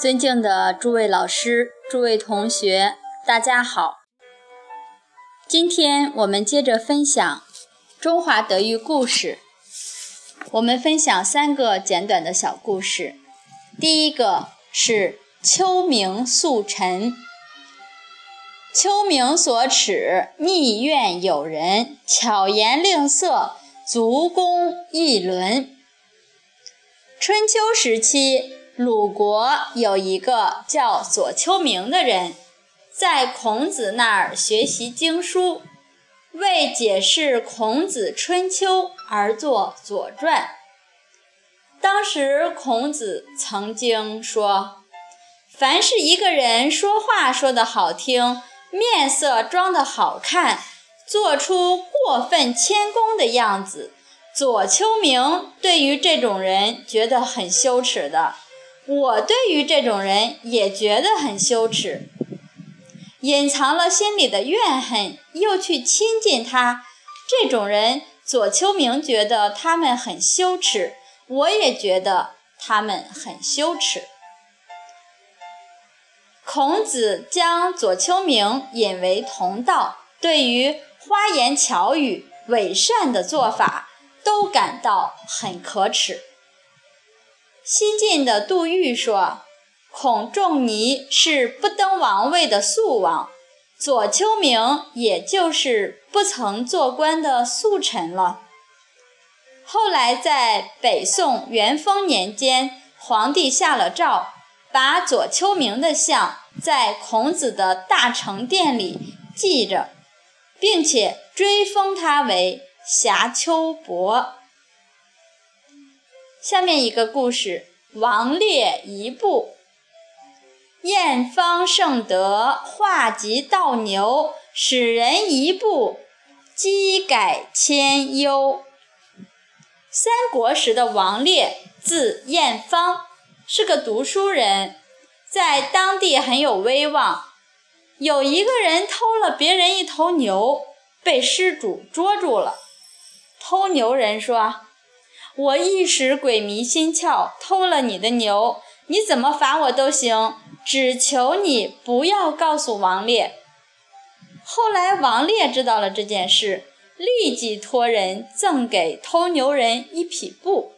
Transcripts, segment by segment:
尊敬的诸位老师、诸位同学，大家好。今天我们接着分享中华德育故事。我们分享三个简短的小故事。第一个是秋明宿陈。秋明所耻，逆怨友人，巧言令色，足弓一伦。春秋时期。鲁国有一个叫左丘明的人，在孔子那儿学习经书，为解释孔子《春秋》而作《左传》。当时孔子曾经说：“凡是一个人说话说得好听，面色装得好看，做出过分谦恭的样子，左丘明对于这种人觉得很羞耻的。”我对于这种人也觉得很羞耻，隐藏了心里的怨恨，又去亲近他，这种人左丘明觉得他们很羞耻，我也觉得他们很羞耻。孔子将左丘明引为同道，对于花言巧语、伪善的做法，都感到很可耻。西晋的杜预说：“孔仲尼是不登王位的素王，左丘明也就是不曾做官的素臣了。”后来在北宋元丰年间，皇帝下了诏，把左丘明的像在孔子的大成殿里记着，并且追封他为瑕丘伯。下面一个故事：王烈一步。燕方圣德，化及道牛，使人一步，机改千忧。三国时的王烈，字彦方，是个读书人，在当地很有威望。有一个人偷了别人一头牛，被失主捉住了。偷牛人说。我一时鬼迷心窍，偷了你的牛，你怎么罚我都行，只求你不要告诉王烈。后来王烈知道了这件事，立即托人赠给偷牛人一匹布。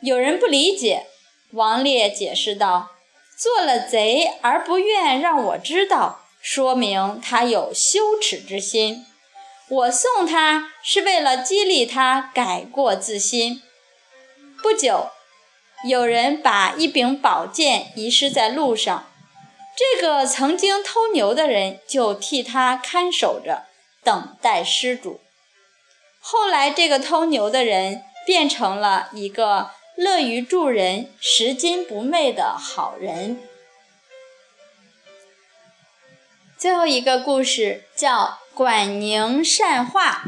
有人不理解，王烈解释道：“做了贼而不愿让我知道，说明他有羞耻之心。”我送他是为了激励他改过自新。不久，有人把一柄宝剑遗失在路上，这个曾经偷牛的人就替他看守着，等待失主。后来，这个偷牛的人变成了一个乐于助人、拾金不昧的好人。最后一个故事叫。管宁善画，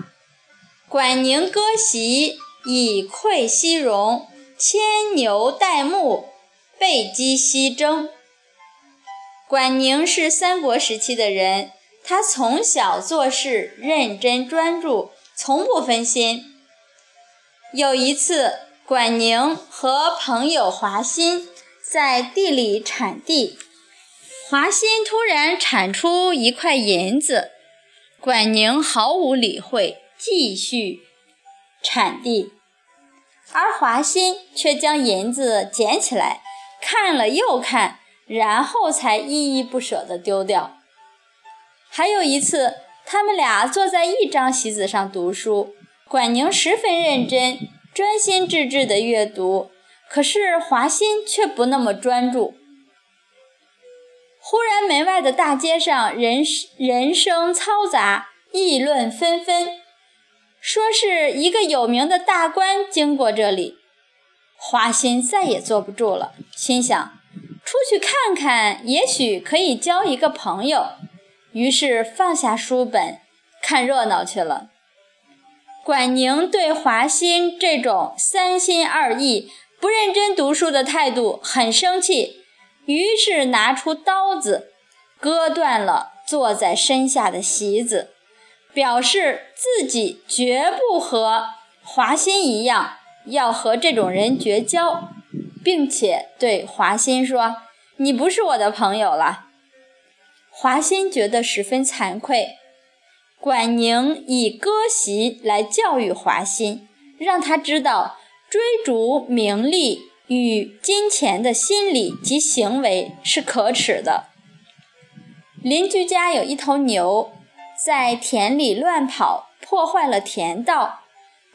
管宁割席以馈西戎，牵牛带木，背击西征。管宁是三国时期的人，他从小做事认真专注，从不分心。有一次，管宁和朋友华歆在地里铲地，华歆突然铲出一块银子。管宁毫无理会，继续铲地，而华歆却将银子捡起来，看了又看，然后才依依不舍地丢掉。还有一次，他们俩坐在一张席子上读书，管宁十分认真、专心致志地阅读，可是华歆却不那么专注。忽然，门外的大街上人人声嘈杂，议论纷纷，说是一个有名的大官经过这里。华歆再也坐不住了，心想：出去看看，也许可以交一个朋友。于是放下书本，看热闹去了。管宁对华歆这种三心二意、不认真读书的态度很生气。于是拿出刀子，割断了坐在身下的席子，表示自己绝不和华歆一样，要和这种人绝交，并且对华歆说：“你不是我的朋友了。华歆觉得十分惭愧。管宁以割席来教育华歆，让他知道追逐名利与金钱的心理及行为是可耻的。邻居家有一头牛，在田里乱跑，破坏了田道。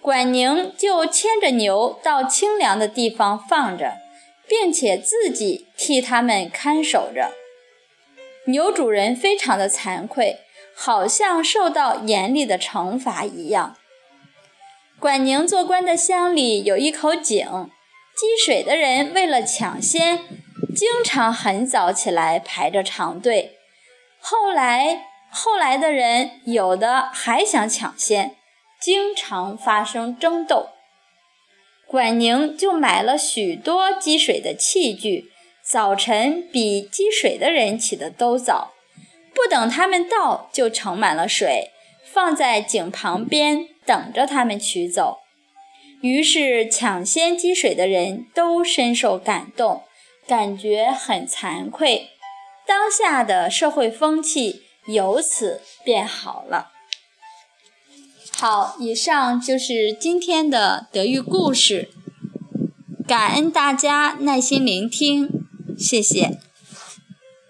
管宁就牵着牛到清凉的地方放着，并且自己替他们看守着。牛主人非常的惭愧。好像受到严厉的惩罚一样。管宁做官的乡里有一口井，积水的人为了抢先，经常很早起来排着长队。后来，后来的人有的还想抢先，经常发生争斗。管宁就买了许多积水的器具，早晨比积水的人起得都早。不等他们到，就盛满了水，放在井旁边，等着他们取走。于是抢先积水的人都深受感动，感觉很惭愧。当下的社会风气由此变好了。好，以上就是今天的德育故事，感恩大家耐心聆听，谢谢。